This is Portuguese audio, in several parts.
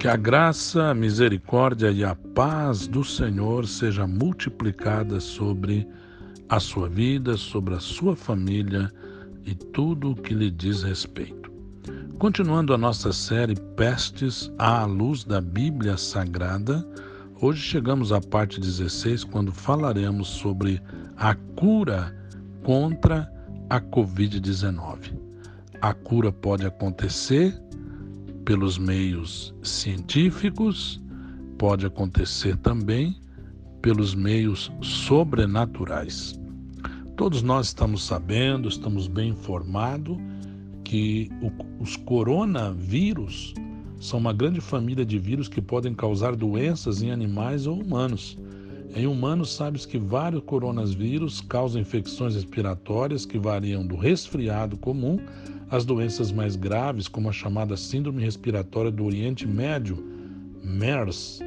Que a graça, a misericórdia e a paz do Senhor seja multiplicada sobre a sua vida, sobre a sua família e tudo o que lhe diz respeito. Continuando a nossa série Pestes à luz da Bíblia Sagrada, hoje chegamos à parte 16, quando falaremos sobre a cura contra a Covid-19. A cura pode acontecer pelos meios científicos, pode acontecer também pelos meios sobrenaturais. Todos nós estamos sabendo, estamos bem informados que os coronavírus são uma grande família de vírus que podem causar doenças em animais ou humanos. Em humanos, sabes que vários coronavírus causam infecções respiratórias que variam do resfriado comum às doenças mais graves, como a chamada Síndrome Respiratória do Oriente Médio, MERS,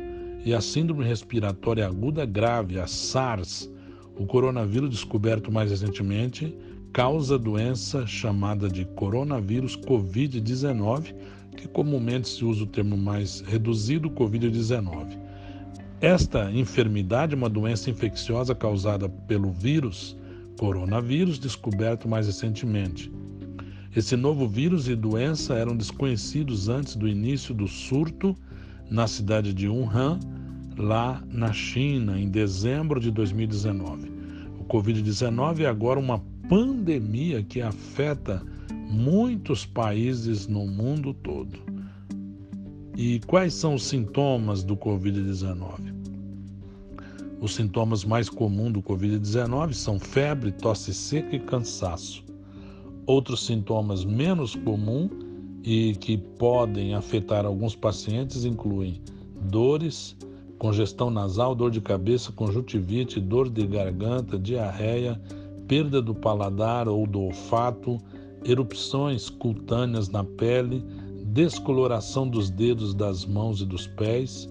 e a Síndrome Respiratória Aguda Grave, a SARS. O coronavírus descoberto mais recentemente causa a doença chamada de coronavírus Covid-19, que comumente se usa o termo mais reduzido, Covid-19. Esta enfermidade é uma doença infecciosa causada pelo vírus coronavírus, descoberto mais recentemente. Esse novo vírus e doença eram desconhecidos antes do início do surto na cidade de Wuhan, lá na China, em dezembro de 2019. O Covid-19 é agora uma pandemia que afeta muitos países no mundo todo. E quais são os sintomas do Covid-19? Os sintomas mais comuns do Covid-19 são febre, tosse seca e cansaço. Outros sintomas menos comuns e que podem afetar alguns pacientes incluem dores, congestão nasal, dor de cabeça, conjuntivite, dor de garganta, diarreia, perda do paladar ou do olfato, erupções cutâneas na pele, descoloração dos dedos das mãos e dos pés,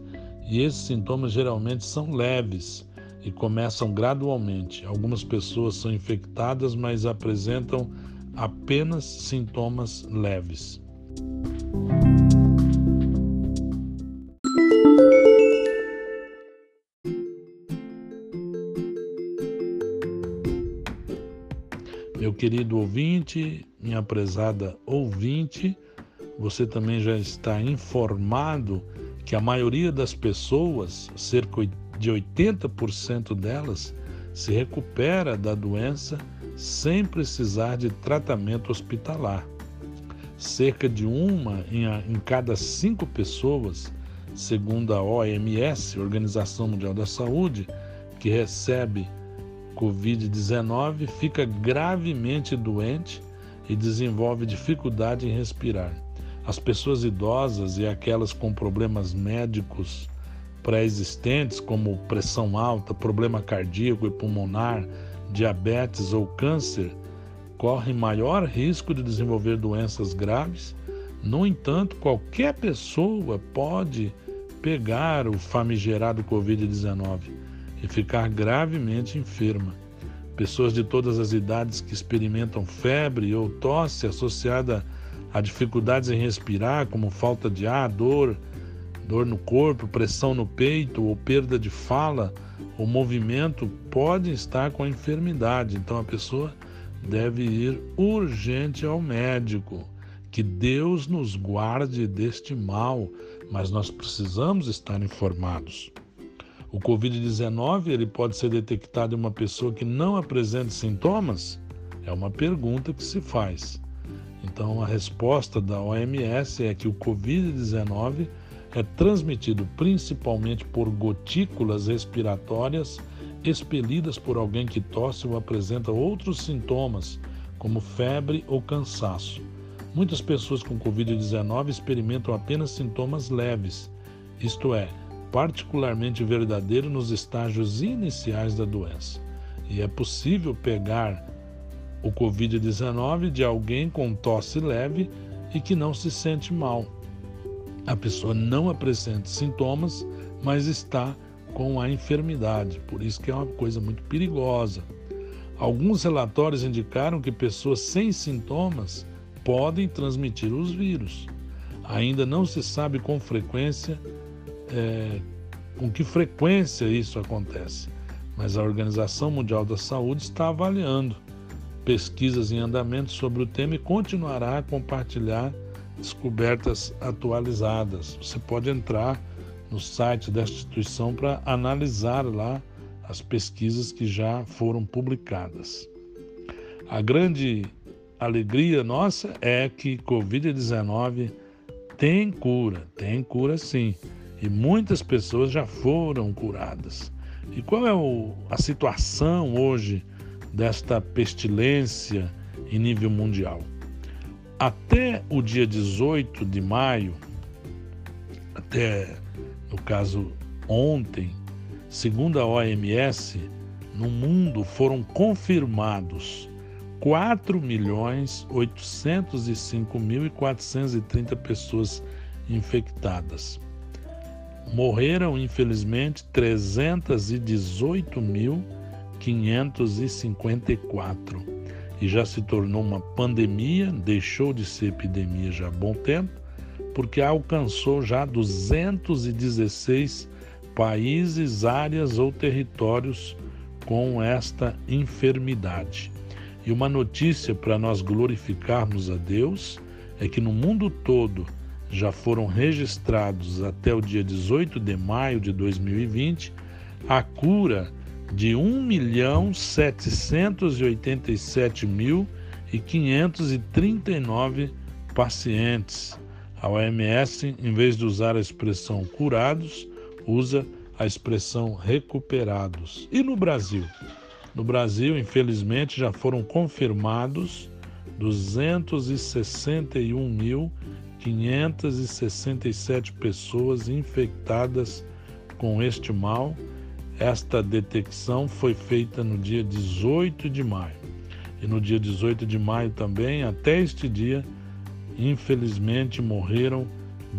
e esses sintomas geralmente são leves e começam gradualmente. Algumas pessoas são infectadas, mas apresentam apenas sintomas leves. Meu querido ouvinte, minha prezada ouvinte, você também já está informado que a maioria das pessoas, cerca de 80% delas, se recupera da doença sem precisar de tratamento hospitalar. Cerca de uma em, cada cinco pessoas, segundo a OMS, Organização Mundial da Saúde, que recebe Covid-19, fica gravemente doente e desenvolve dificuldade em respirar. As pessoas idosas e aquelas com problemas médicos pré-existentes, como pressão alta, problema cardíaco e pulmonar, diabetes ou câncer, correm maior risco de desenvolver doenças graves. No entanto, qualquer pessoa pode pegar o famigerado Covid-19 e ficar gravemente enferma. Pessoas de todas as idades que experimentam febre ou tosse associada a dificuldades em respirar, como falta de ar, dor, dor no corpo, pressão no peito ou perda de fala ou movimento, podem estar com a enfermidade. Então a pessoa deve ir urgente ao médico. Que Deus nos guarde deste mal, mas nós precisamos estar informados. O COVID-19 ele pode ser detectado em uma pessoa que não apresenta sintomas? É uma pergunta que se faz. Então, a resposta da OMS é que o Covid-19 é transmitido principalmente por gotículas respiratórias expelidas por alguém que tosse ou apresenta outros sintomas, como febre ou cansaço. Muitas pessoas com Covid-19 experimentam apenas sintomas leves, isto é, particularmente verdadeiro nos estágios iniciais da doença. E é possível pegar o Covid-19 de alguém com tosse leve e que não se sente mal. A pessoa não apresenta sintomas, mas está com a enfermidade, por isso que é uma coisa muito perigosa. Alguns relatórios indicaram que pessoas sem sintomas podem transmitir os vírus. Ainda não se sabe com frequência é, com que frequência isso acontece, mas a Organização Mundial da Saúde está avaliando pesquisas em andamento sobre o tema e continuará a compartilhar descobertas atualizadas. Você pode entrar no site da instituição para analisar lá as pesquisas que já foram publicadas. A grande alegria nossa é que Covid-19 tem cura, tem cura sim, e muitas pessoas já foram curadas. E qual é o, a situação hoje desta pestilência em nível mundial? Até o dia 18 de maio, até no caso ontem, segundo a OMS, no mundo foram confirmados 4.805.430 pessoas infectadas. Morreram, infelizmente, 318.554 e já se tornou uma pandemia, deixou de ser epidemia já há bom tempo, porque alcançou já 216 países, áreas ou territórios com esta enfermidade. E uma notícia para nós glorificarmos a Deus é que no mundo todo já foram registrados até o dia 18 de maio de 2020 a cura de 1 milhão 787 mil e 539 pacientes. A OMS, em vez de usar a expressão curados, usa a expressão recuperados. E no Brasil? No Brasil, infelizmente, já foram confirmados 261.567 pessoas infectadas com este mal. Esta detecção foi feita no dia 18 de maio. E no dia 18 de maio também, até este dia, infelizmente morreram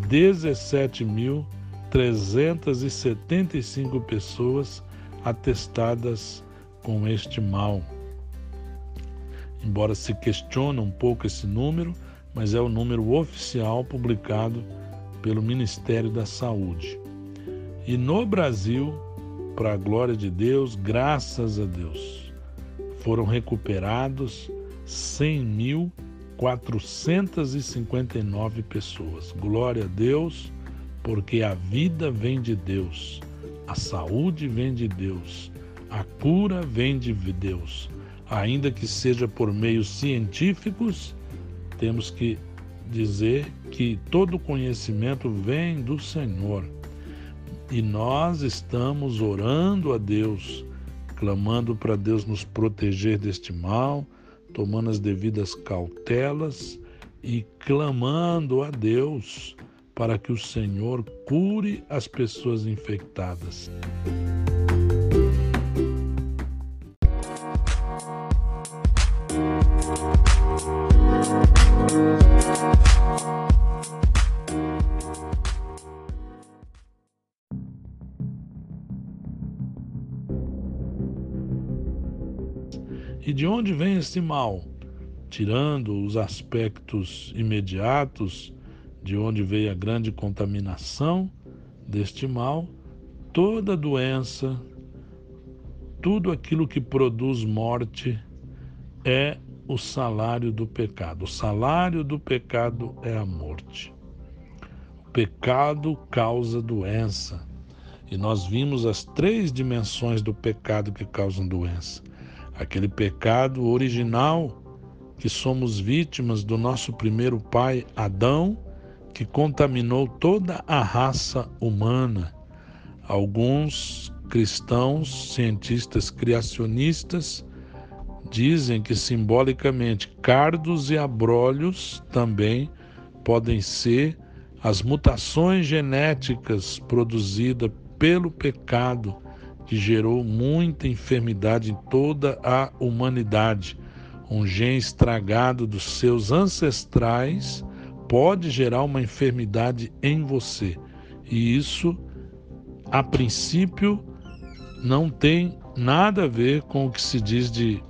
17.375 pessoas atestadas com este mal. Embora se questione um pouco esse número, mas é o número oficial publicado pelo Ministério da Saúde. E no Brasil, para a glória de Deus, graças a Deus, foram recuperados 100.459 pessoas. Glória a Deus, porque a vida vem de Deus, a saúde vem de Deus, a cura vem de Deus. Ainda que seja por meios científicos, temos que dizer que todo conhecimento vem do Senhor. E nós estamos orando a Deus, clamando para Deus nos proteger deste mal, tomando as devidas cautelas e clamando a Deus para que o Senhor cure as pessoas infectadas. Onde vem esse mal? Tirando os aspectos imediatos de onde veio a grande contaminação deste mal, toda doença, tudo aquilo que produz morte é o salário do pecado. O salário do pecado é a morte. O pecado causa doença. E nós vimos as três dimensões do pecado que causam doença aquele pecado original que somos vítimas do nosso primeiro pai Adão, que contaminou toda a raça humana. Alguns cristãos, cientistas criacionistas, dizem que simbolicamente cardos e abrolhos também podem ser as mutações genéticas produzidas pelo pecado que gerou muita enfermidade em toda a humanidade. Um gene estragado dos seus ancestrais pode gerar uma enfermidade em você. E isso, a princípio, não tem nada a ver com o que se diz de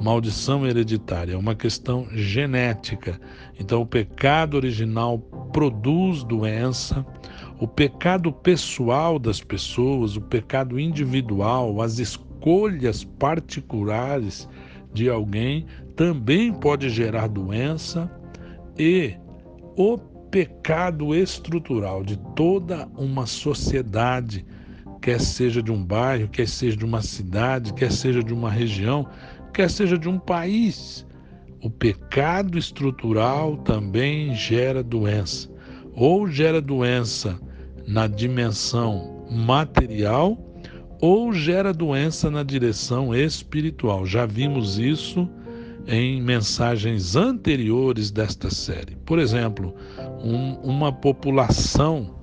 maldição hereditária, é uma questão genética. Então, o pecado original produz doença, o pecado pessoal das pessoas, o pecado individual, as escolhas particulares de alguém também pode gerar doença e o pecado estrutural de toda uma sociedade, quer seja de um bairro, quer seja de uma cidade, quer seja de uma região, quer seja de um país. O pecado estrutural também gera doença. Ou gera doença na dimensão material, ou gera doença na direção espiritual. Já vimos isso em mensagens anteriores desta série. Por exemplo, um, uma população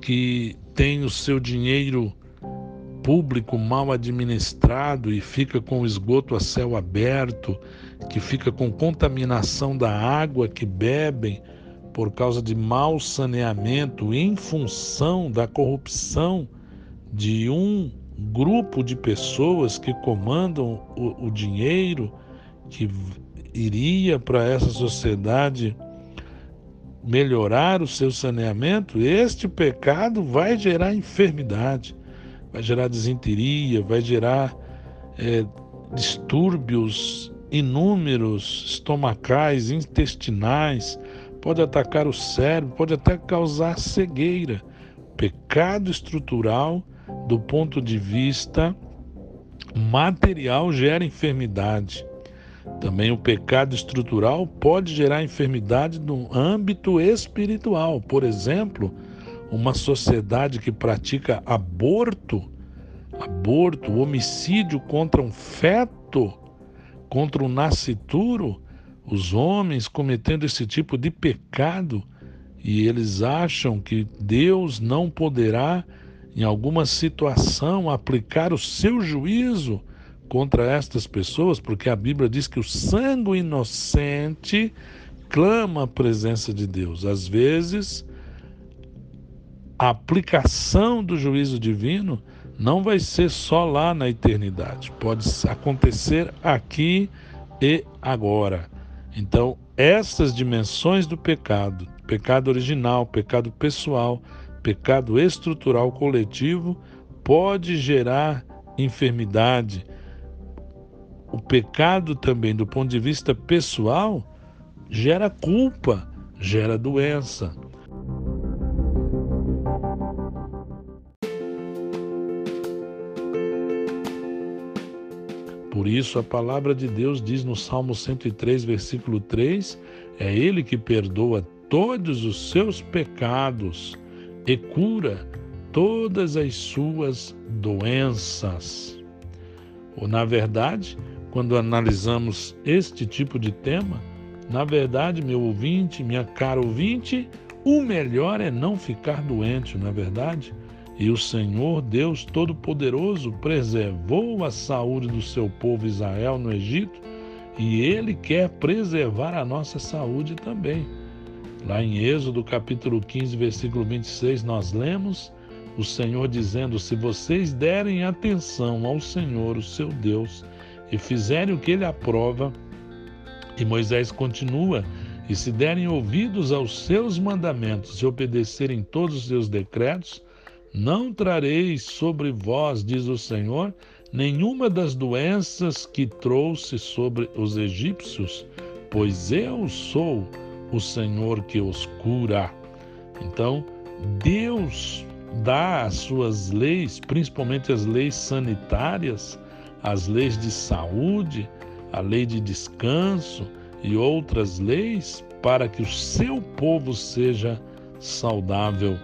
que tem o seu dinheiro público mal administrado e fica com o esgoto a céu aberto, que fica com contaminação da água que bebem por causa de mau saneamento em função da corrupção de um grupo de pessoas que comandam o, o dinheiro que iria para essa sociedade melhorar o seu saneamento, este pecado vai gerar enfermidade, vai gerar desinteria, vai gerar é, distúrbios inúmeros estomacais, intestinais, pode atacar o cérebro, pode até causar cegueira. Pecado estrutural, do ponto de vista material, gera enfermidade. Também o pecado estrutural pode gerar enfermidade no âmbito espiritual. Por exemplo, uma sociedade que pratica aborto, aborto, homicídio contra um feto, contra um nascituro, os homens cometendo esse tipo de pecado e eles acham que Deus não poderá, em alguma situação, aplicar o seu juízo contra estas pessoas, porque a Bíblia diz que o sangue inocente clama a presença de Deus. Às vezes, a aplicação do juízo divino não vai ser só lá na eternidade, pode acontecer aqui e agora. Então, essas dimensões do pecado, pecado original, pecado pessoal, pecado estrutural coletivo, pode gerar enfermidade, o pecado também, do ponto de vista pessoal, gera culpa, gera doença. Por isso, a palavra de Deus diz no Salmo 103, versículo 3: é Ele que perdoa todos os seus pecados e cura todas as suas doenças. Ou, na verdade, quando analisamos este tipo de tema, na verdade, meu ouvinte, minha cara ouvinte, o melhor é não ficar doente, na é verdade? E o Senhor Deus Todo-Poderoso preservou a saúde do seu povo Israel no Egito e ele quer preservar a nossa saúde também. Lá em Êxodo capítulo 15, versículo 26, nós lemos o Senhor dizendo: Se vocês derem atenção ao Senhor, o seu Deus, e fizerem o que ele aprova, e Moisés continua, e se derem ouvidos aos seus mandamentos e obedecerem todos os seus decretos, não trareis sobre vós, diz o Senhor, nenhuma das doenças que trouxe sobre os egípcios, pois eu sou o Senhor que os cura. Então, Deus dá as suas leis, principalmente as leis sanitárias, as leis de saúde, a lei de descanso e outras leis para que o seu povo seja saudável.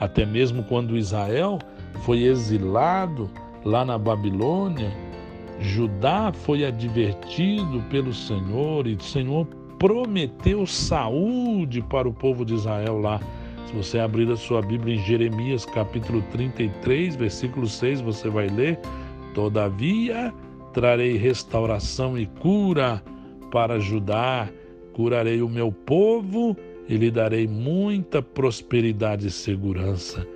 Até mesmo quando Israel foi exilado lá na Babilônia, Judá foi advertido pelo Senhor e o Senhor prometeu saúde para o povo de Israel lá. Se você abrir a sua Bíblia em Jeremias capítulo 33, versículo 6, você vai ler Todavia, trarei restauração e cura para ajudar, curarei o meu povo e lhe darei muita prosperidade e segurança.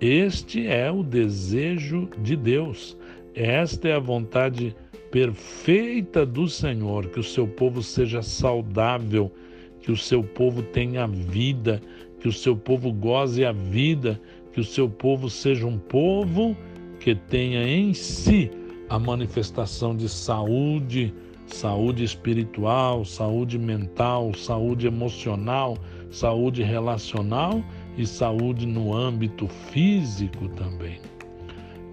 Este é o desejo de Deus. esta é a vontade perfeita do Senhor, que o seu povo seja saudável, que o seu povo tenha vida, que o seu povo goze a vida, que o seu povo seja um povo que tenha em si a manifestação de saúde, saúde espiritual, saúde mental, saúde emocional, saúde relacional e saúde no âmbito físico também.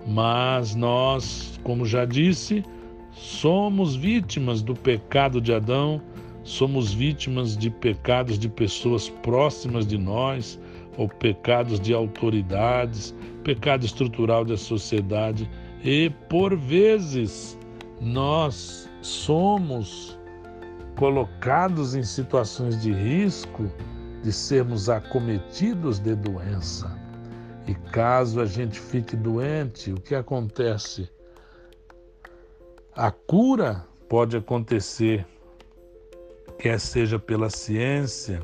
Mas nós, como já disse, somos vítimas do pecado de Adão, somos vítimas de pecados de pessoas próximas de nós, ou pecados de autoridades, pecado estrutural da sociedade, e por vezes nós somos colocados em situações de risco de sermos acometidos de doença. E caso a gente fique doente, o que acontece? A cura pode acontecer, quer seja pela ciência,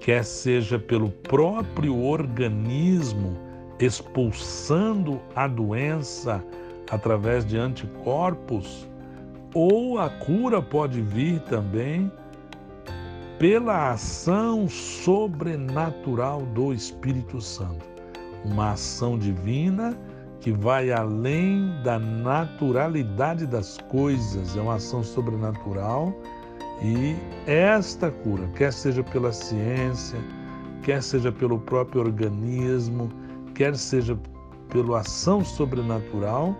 quer seja pelo próprio organismo expulsando a doença através de anticorpos, ou a cura pode vir também pela ação sobrenatural do Espírito Santo uma ação divina que vai além da naturalidade das coisas, é uma ação sobrenatural e esta cura, quer seja pela ciência, quer seja pelo próprio organismo, quer seja pela ação sobrenatural,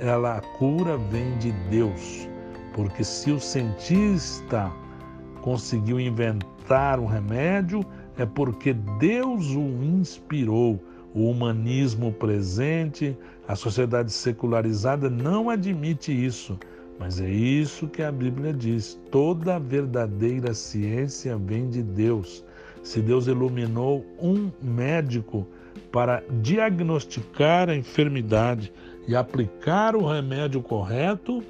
ela a cura vem de Deus. Porque se o cientista conseguiu inventar um remédio, é porque Deus o inspirou. O humanismo presente, a sociedade secularizada não admite isso, mas é isso que a Bíblia diz: toda verdadeira ciência vem de Deus. Se Deus iluminou um médico para diagnosticar a enfermidade e aplicar o remédio correto,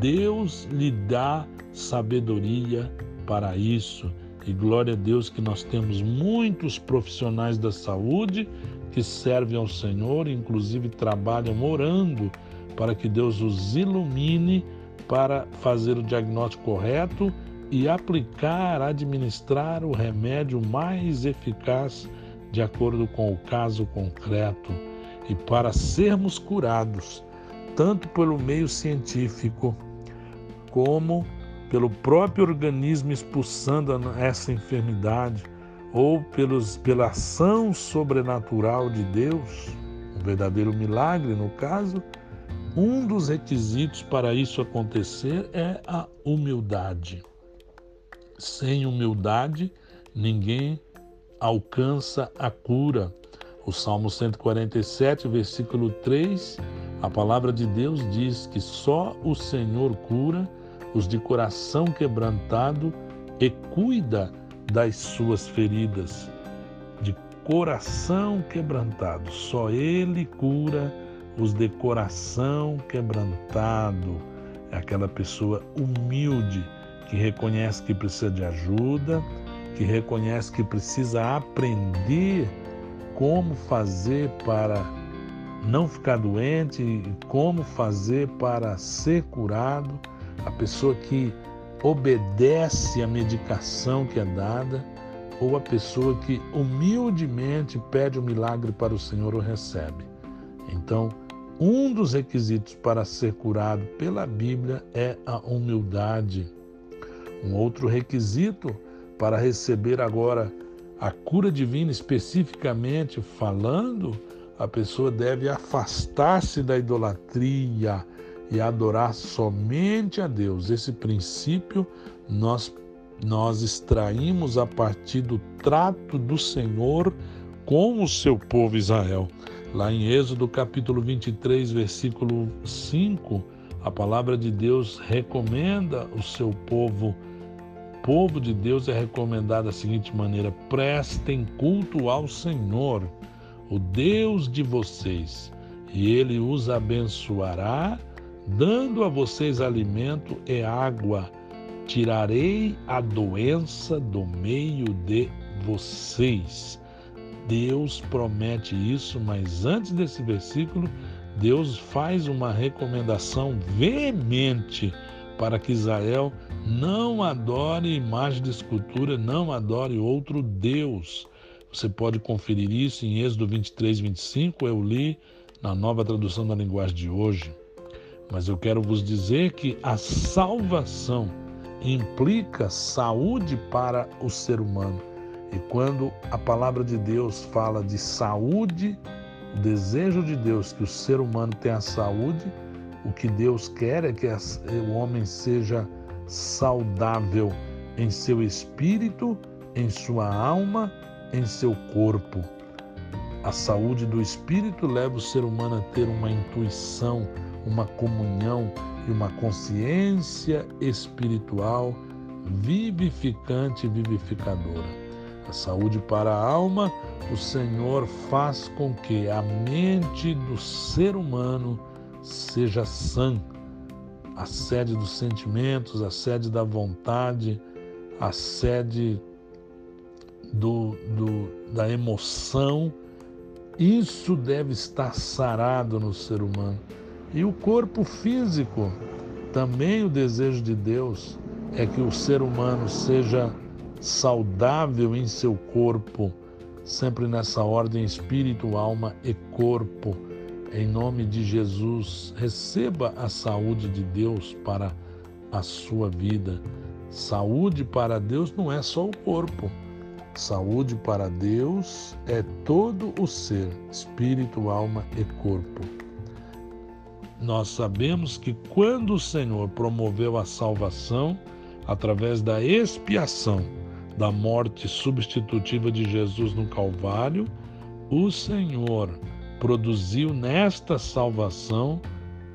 Deus lhe dá sabedoria para isso. E glória a Deus que nós temos muitos profissionais da saúde que servem ao Senhor, inclusive trabalham orando para que Deus os ilumine para fazer o diagnóstico correto e aplicar, administrar o remédio mais eficaz de acordo com o caso concreto e para sermos curados, tanto pelo meio científico como pelo próprio organismo expulsando essa enfermidade ou pelos, pela ação sobrenatural de Deus, um verdadeiro milagre no caso, um dos requisitos para isso acontecer é a humildade. Sem humildade, ninguém alcança a cura. O Salmo 147, versículo 3, a palavra de Deus diz que só o Senhor cura os de coração quebrantado e cuida das suas feridas, de coração quebrantado. Só Ele cura os de coração quebrantado. É aquela pessoa humilde que reconhece que precisa de ajuda, que reconhece que precisa aprender como fazer para não ficar doente, como fazer para ser curado. A pessoa que obedece à medicação que é dada, ou a pessoa que humildemente pede o um milagre para o Senhor o recebe. Então, um dos requisitos para ser curado pela Bíblia é a humildade. Um outro requisito para receber agora a cura divina, especificamente falando, a pessoa deve afastar-se da idolatria, e adorar somente a Deus. Esse princípio nós nós extraímos a partir do trato do Senhor com o seu povo Israel. Lá em Êxodo capítulo 23, versículo 5, a palavra de Deus recomenda o seu povo. O povo de Deus é recomendado da seguinte maneira: prestem culto ao Senhor, o Deus de vocês, e ele os abençoará dando a vocês alimento e água, tirarei a doença do meio de vocês. Deus promete isso, mas antes desse versículo, Deus faz uma recomendação veemente para que Israel não adore imagem de escultura, não adore outro Deus. Você pode conferir isso em Êxodo 23, 25. Eu li na nova tradução da linguagem de hoje. Mas eu quero vos dizer que a salvação implica saúde para o ser humano. E quando a palavra de Deus fala de saúde, o desejo de Deus que o ser humano tenha saúde, o que Deus quer é que o homem seja saudável em seu espírito, em sua alma, em seu corpo. A saúde do espírito leva o ser humano a ter uma intuição, uma comunhão e uma consciência espiritual vivificante e vivificadora. A saúde para a alma, o Senhor faz com que a mente do ser humano seja sã, a sede dos sentimentos, a sede da vontade, a sede do, do, da emoção. Isso deve estar sarado no ser humano. E o corpo físico, também o desejo de Deus é que o ser humano seja saudável em seu corpo, sempre nessa ordem espírito, alma e corpo em nome de Jesus, receba a saúde de Deus para a sua vida. Saúde para Deus não é só o corpo. Saúde para Deus é todo o ser, espírito, alma e corpo. Nós sabemos que quando o Senhor promoveu a salvação através da expiação da morte substitutiva de Jesus no Calvário, o Senhor produziu nesta salvação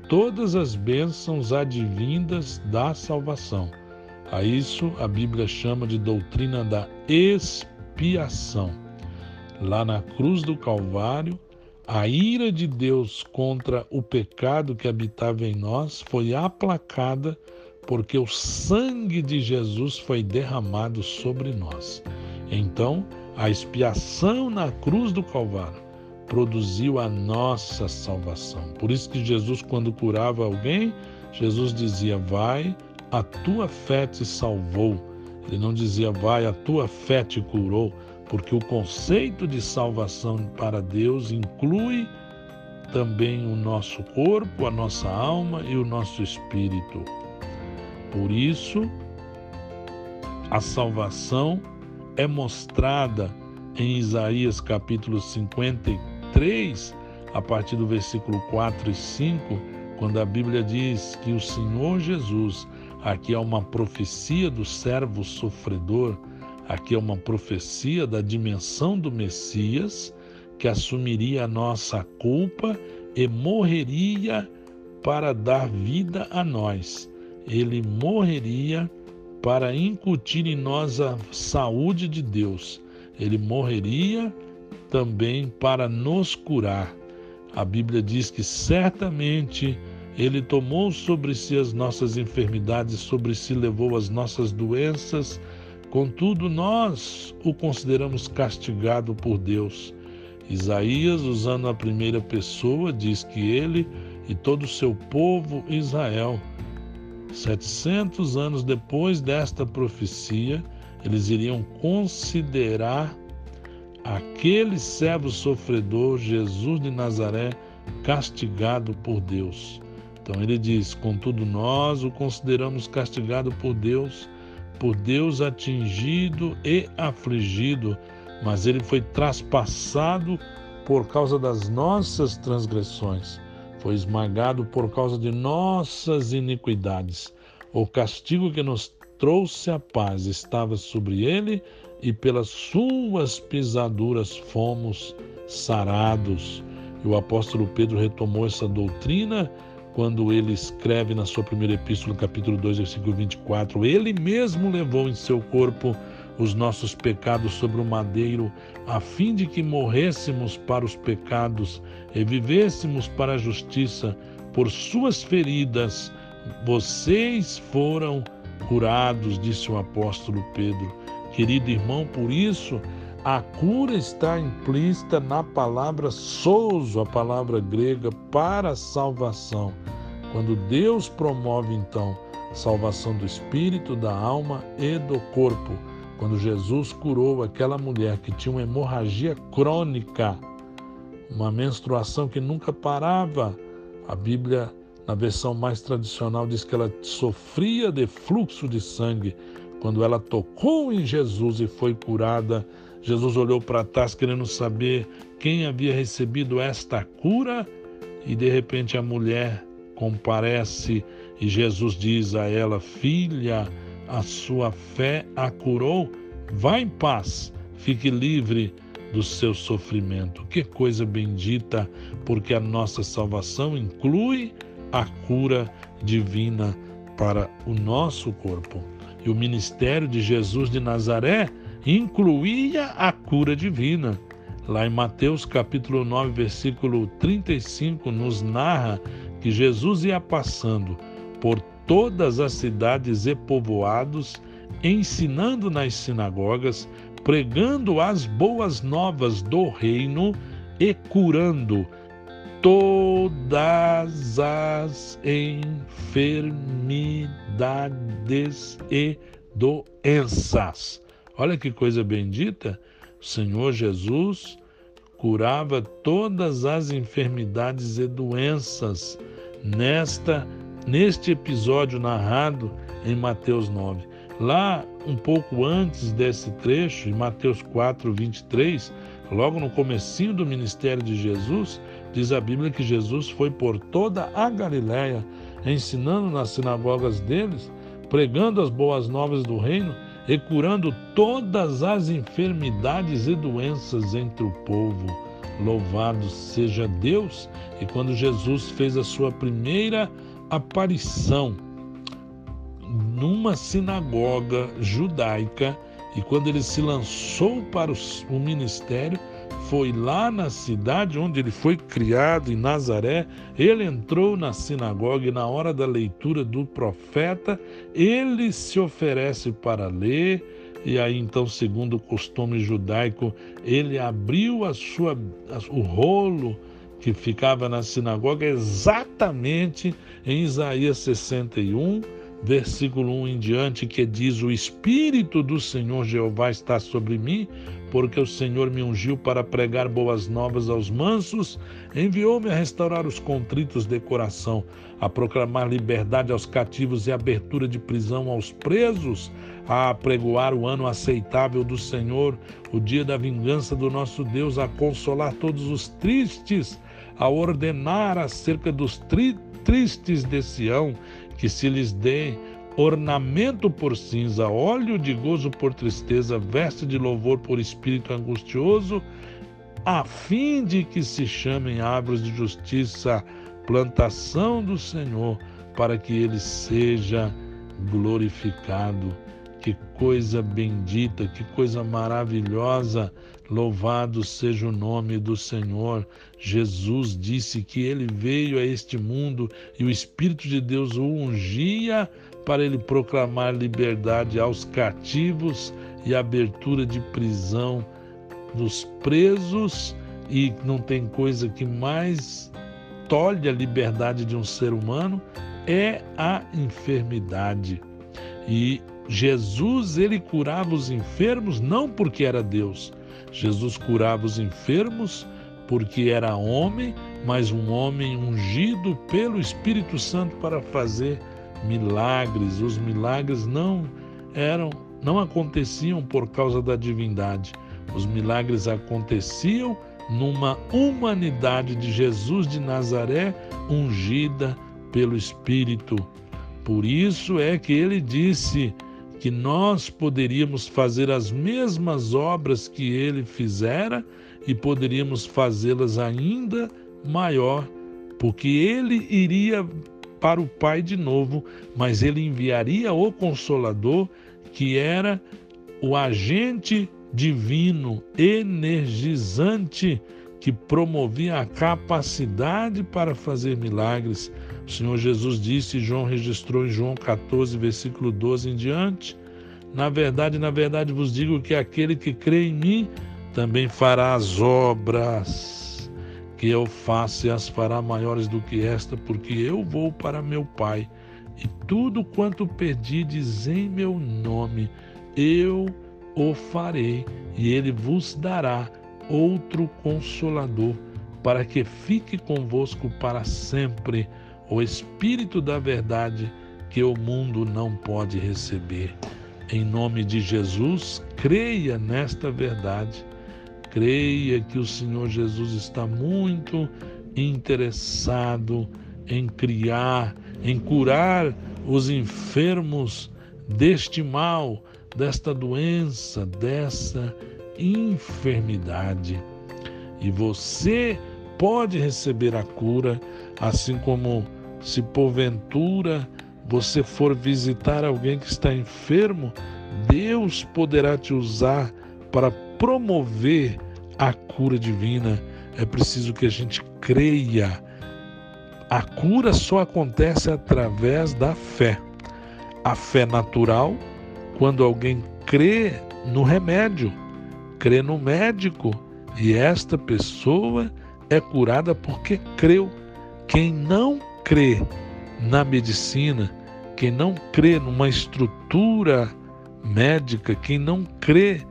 todas as bênçãos advindas da salvação. A isso a Bíblia chama de doutrina da expiação. Lá na cruz do Calvário, a ira de Deus contra o pecado que habitava em nós foi aplacada porque o sangue de Jesus foi derramado sobre nós. Então, a expiação na cruz do Calvário produziu a nossa salvação. Por isso que Jesus, quando curava alguém, Jesus dizia: Vai, a tua fé te salvou. Ele não dizia: Vai, a tua fé te curou, porque o conceito de salvação para Deus inclui também o nosso corpo, a nossa alma e o nosso espírito. Por isso, a salvação é mostrada em Isaías capítulo 54 3, a partir do versículo 4 e 5, quando a Bíblia diz que o Senhor Jesus, aqui é uma profecia do servo sofredor, aqui é uma profecia da dimensão do Messias, que assumiria a nossa culpa e morreria para dar vida a nós. Ele morreria para incutir em nós a saúde de Deus. Ele morreria também para nos curar. A Bíblia diz que certamente ele tomou sobre si as nossas enfermidades, sobre si levou as nossas doenças. Contudo, nós o consideramos castigado por Deus. Isaías, usando a primeira pessoa, diz que ele e todo o seu povo Israel, 700 anos depois desta profecia, eles iriam considerar aquele servo sofredor, Jesus de Nazaré, castigado por Deus. Então ele diz: Contudo, nós o consideramos castigado por Deus, por Deus atingido e afligido, mas ele foi traspassado por causa das nossas transgressões, foi esmagado por causa de nossas iniquidades. O castigo que nos trouxe a paz estava sobre ele e pelas suas pisaduras fomos sarados. E o apóstolo Pedro retomou essa doutrina quando ele escreve na sua primeira epístola, capítulo 2, versículo 24: Ele mesmo levou em seu corpo os nossos pecados sobre o madeiro, a fim de que morrêssemos para os pecados e vivêssemos para a justiça. Por suas feridas vocês foram curados, disse o apóstolo Pedro. Querido irmão, por isso A cura está implícita na palavra souzo, a palavra grega para salvação. Quando Deus promove então salvação do espírito, da alma e do corpo. Quando Jesus curou aquela mulher que tinha uma hemorragia crônica, uma menstruação que nunca parava, a Bíblia, na versão mais tradicional, diz que ela sofria de fluxo de sangue. Quando ela tocou em Jesus e foi curada, Jesus olhou para trás querendo saber quem havia recebido esta cura e de repente a mulher comparece e Jesus diz a ela: Filha, a sua fé a curou, vá em paz, fique livre do seu sofrimento. Que coisa bendita, porque a nossa salvação inclui a cura divina para o nosso corpo. E o ministério de Jesus de Nazaré incluía a cura divina. Lá em Mateus capítulo 9, versículo 35, nos narra que Jesus ia passando por todas as cidades e povoados, ensinando nas sinagogas, pregando as boas novas do reino e curando todas as enfermidades e doenças. Olha que coisa bendita! O Senhor Jesus curava todas as enfermidades e doenças nesta neste episódio narrado em Mateus 9. Lá, um pouco antes desse trecho, em Mateus 4, 23, logo no comecinho do ministério de Jesus, diz a Bíblia que Jesus foi por toda a Galiléia, ensinando nas sinagogas deles, pregando as boas novas do reino e curando todas as enfermidades e doenças entre o povo. Louvado seja Deus! E quando Jesus fez a sua primeira aparição numa sinagoga judaica e quando ele se lançou para o ministério, foi lá na cidade onde ele foi criado, em Nazaré. Ele entrou na sinagoga e, na hora da leitura do profeta, ele se oferece para ler. E aí, então, segundo o costume judaico, ele abriu a sua, o rolo que ficava na sinagoga exatamente em Isaías 61, versículo 1 em diante, que diz: O Espírito do Senhor Jeová está sobre mim, porque o Senhor me ungiu para pregar boas novas aos mansos, enviou-me a restaurar os contritos de coração, a proclamar liberdade aos cativos e abertura de prisão aos presos, a pregoar o ano aceitável do Senhor, o dia da vingança do nosso Deus, a consolar todos os tristes a ordenar acerca dos tri tristes de Sião, que se lhes dê ornamento por cinza, óleo de gozo por tristeza, veste de louvor por espírito angustioso, a fim de que se chamem árvores de justiça, plantação do Senhor, para que ele seja glorificado. Coisa bendita, que coisa maravilhosa. Louvado seja o nome do Senhor. Jesus disse que ele veio a este mundo e o Espírito de Deus o ungia para ele proclamar liberdade aos cativos e abertura de prisão dos presos. E não tem coisa que mais tolhe a liberdade de um ser humano é a enfermidade. E Jesus ele curava os enfermos não porque era Deus. Jesus curava os enfermos porque era homem, mas um homem ungido pelo Espírito Santo para fazer milagres. Os milagres não eram não aconteciam por causa da divindade. Os milagres aconteciam numa humanidade de Jesus de Nazaré ungida pelo Espírito. Por isso é que ele disse: que nós poderíamos fazer as mesmas obras que ele fizera e poderíamos fazê-las ainda maior, porque ele iria para o Pai de novo, mas ele enviaria o Consolador, que era o agente divino, energizante, que promovia a capacidade para fazer milagres. O Senhor Jesus disse, João registrou em João 14, versículo 12 em diante: Na verdade, na verdade vos digo que aquele que crê em mim também fará as obras que eu faço e as fará maiores do que esta, porque eu vou para meu Pai, e tudo quanto pedides em meu nome, eu o farei, e ele vos dará outro consolador, para que fique convosco para sempre o Espírito da Verdade que o mundo não pode receber. Em nome de Jesus, creia nesta verdade. Creia que o Senhor Jesus está muito interessado em criar, em curar os enfermos deste mal, desta doença, dessa enfermidade. E você pode receber a cura, assim como se porventura você for visitar alguém que está enfermo, Deus poderá te usar para promover a cura divina. É preciso que a gente creia. A cura só acontece através da fé. A fé natural, quando alguém crê no remédio, crê no médico, e esta pessoa é curada porque creu. Quem não crê na medicina, quem não crê numa estrutura médica, quem não crê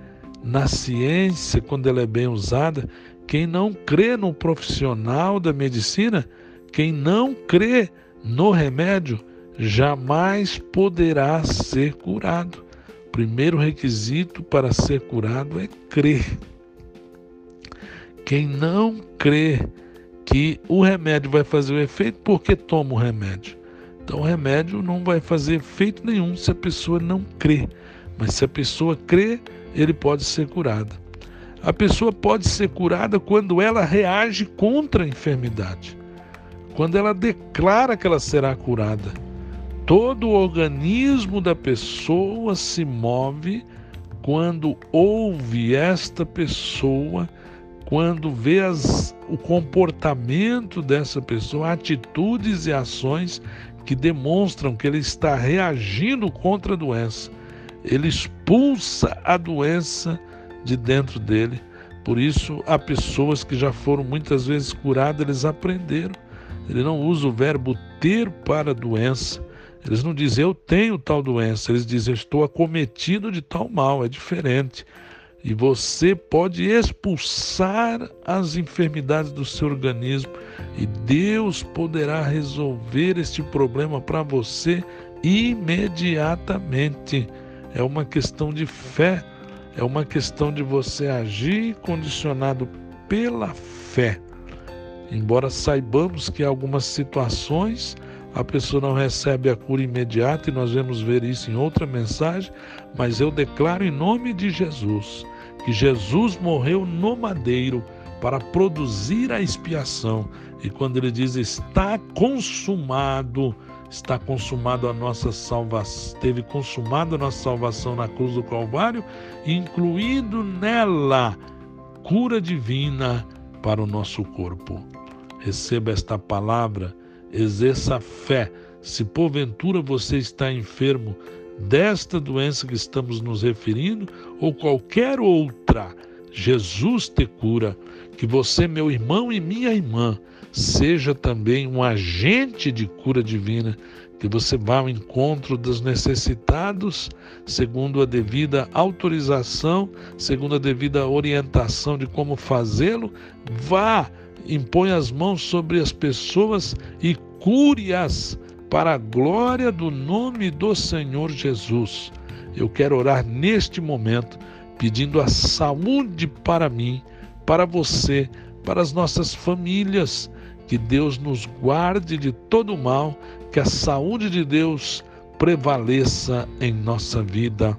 na ciência quando ela é bem usada, quem não crê no profissional da medicina, quem não crê no remédio, jamais poderá ser curado. Primeiro requisito para ser curado é crer. Quem não crê que o remédio vai fazer o efeito porque toma o remédio. Então o remédio não vai fazer efeito nenhum se a pessoa não crê. Mas se a pessoa crê, ele pode ser curada. A pessoa pode ser curada quando ela reage contra a enfermidade. Quando ela declara que ela será curada. Todo o organismo da pessoa se move quando ouve esta pessoa quando vê as, o comportamento dessa pessoa, atitudes e ações que demonstram que ele está reagindo contra a doença. Ele expulsa a doença de dentro dele. Por isso, há pessoas que já foram muitas vezes curadas, eles aprenderam. Ele não usa o verbo ter para a doença. Eles não dizem eu tenho tal doença, eles dizem estou acometido de tal mal, é diferente. E você pode expulsar as enfermidades do seu organismo e Deus poderá resolver este problema para você imediatamente. É uma questão de fé, é uma questão de você agir condicionado pela fé. Embora saibamos que algumas situações a pessoa não recebe a cura imediata e nós vamos ver isso em outra mensagem, mas eu declaro em nome de Jesus que Jesus morreu no madeiro para produzir a expiação. E quando ele diz está consumado, está consumado a nossa salvação, teve consumado a nossa salvação na cruz do Calvário, incluído nela cura divina para o nosso corpo. Receba esta palavra exerça fé. Se porventura você está enfermo desta doença que estamos nos referindo ou qualquer outra, Jesus te cura. Que você, meu irmão e minha irmã, seja também um agente de cura divina, que você vá ao encontro dos necessitados, segundo a devida autorização, segundo a devida orientação de como fazê-lo, vá impõe as mãos sobre as pessoas e cure-as para a glória do nome do Senhor Jesus. Eu quero orar neste momento, pedindo a saúde para mim, para você, para as nossas famílias. Que Deus nos guarde de todo mal, que a saúde de Deus prevaleça em nossa vida.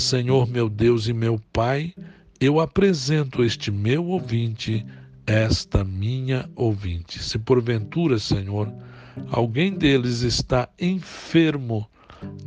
Senhor meu Deus e meu Pai, eu apresento este meu ouvinte, esta minha ouvinte. Se porventura, Senhor, alguém deles está enfermo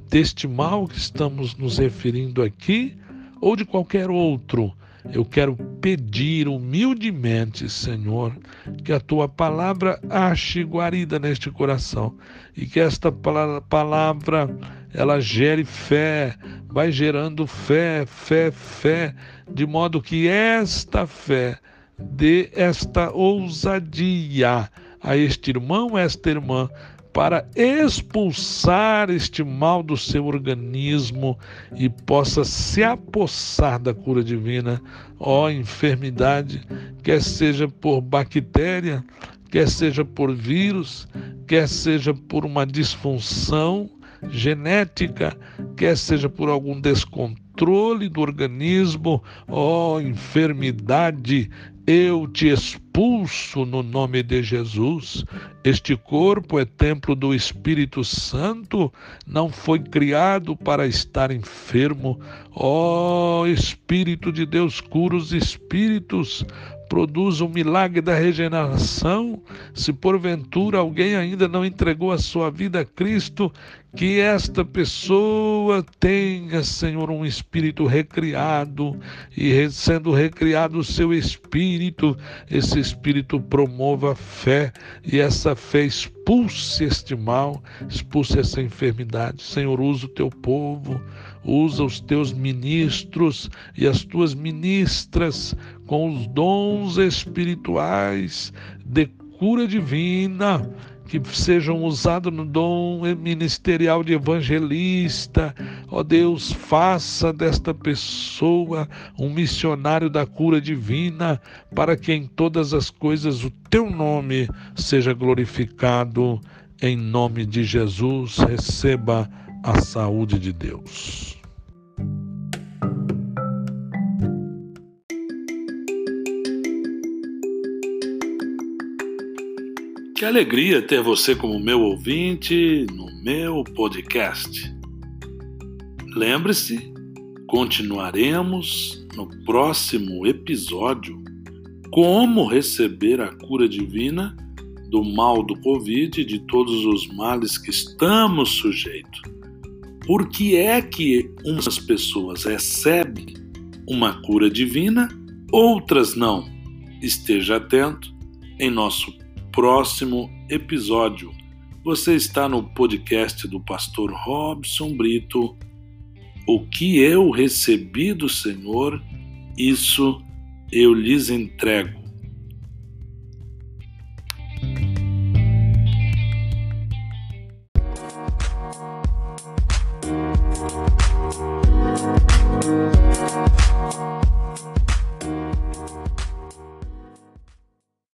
deste mal que estamos nos referindo aqui ou de qualquer outro, eu quero pedir humildemente, Senhor, que a tua palavra ache guarida neste coração e que esta palavra ela gere fé, vai gerando fé, fé, fé, de modo que esta fé dê esta ousadia a este irmão, esta irmã, para expulsar este mal do seu organismo e possa se apossar da cura divina, ó enfermidade, quer seja por bactéria, quer seja por vírus, quer seja por uma disfunção genética, quer seja por algum descontrole do organismo, ó enfermidade, eu te expulso no nome de Jesus. Este corpo é templo do Espírito Santo, não foi criado para estar enfermo. Ó oh, Espírito de Deus, cura os espíritos, produz o milagre da regeneração. Se porventura alguém ainda não entregou a sua vida a Cristo, que esta pessoa tenha, Senhor, um espírito recriado e sendo recriado o seu espírito, esse espírito promova a fé e essa fé expulse este mal, expulse essa enfermidade. Senhor, usa o teu povo, usa os teus ministros e as tuas ministras com os dons espirituais de cura divina que sejam usados no dom ministerial de evangelista. Ó Deus, faça desta pessoa um missionário da cura divina, para que em todas as coisas o teu nome seja glorificado. Em nome de Jesus, receba a saúde de Deus. Que alegria ter você como meu ouvinte no meu podcast. Lembre-se, continuaremos no próximo episódio como receber a cura divina do mal do Covid e de todos os males que estamos sujeitos. Por que é que umas pessoas recebem uma cura divina, outras não? Esteja atento em nosso próximo episódio. Você está no podcast do pastor Robson Brito. O que eu recebi do Senhor, isso eu lhes entrego.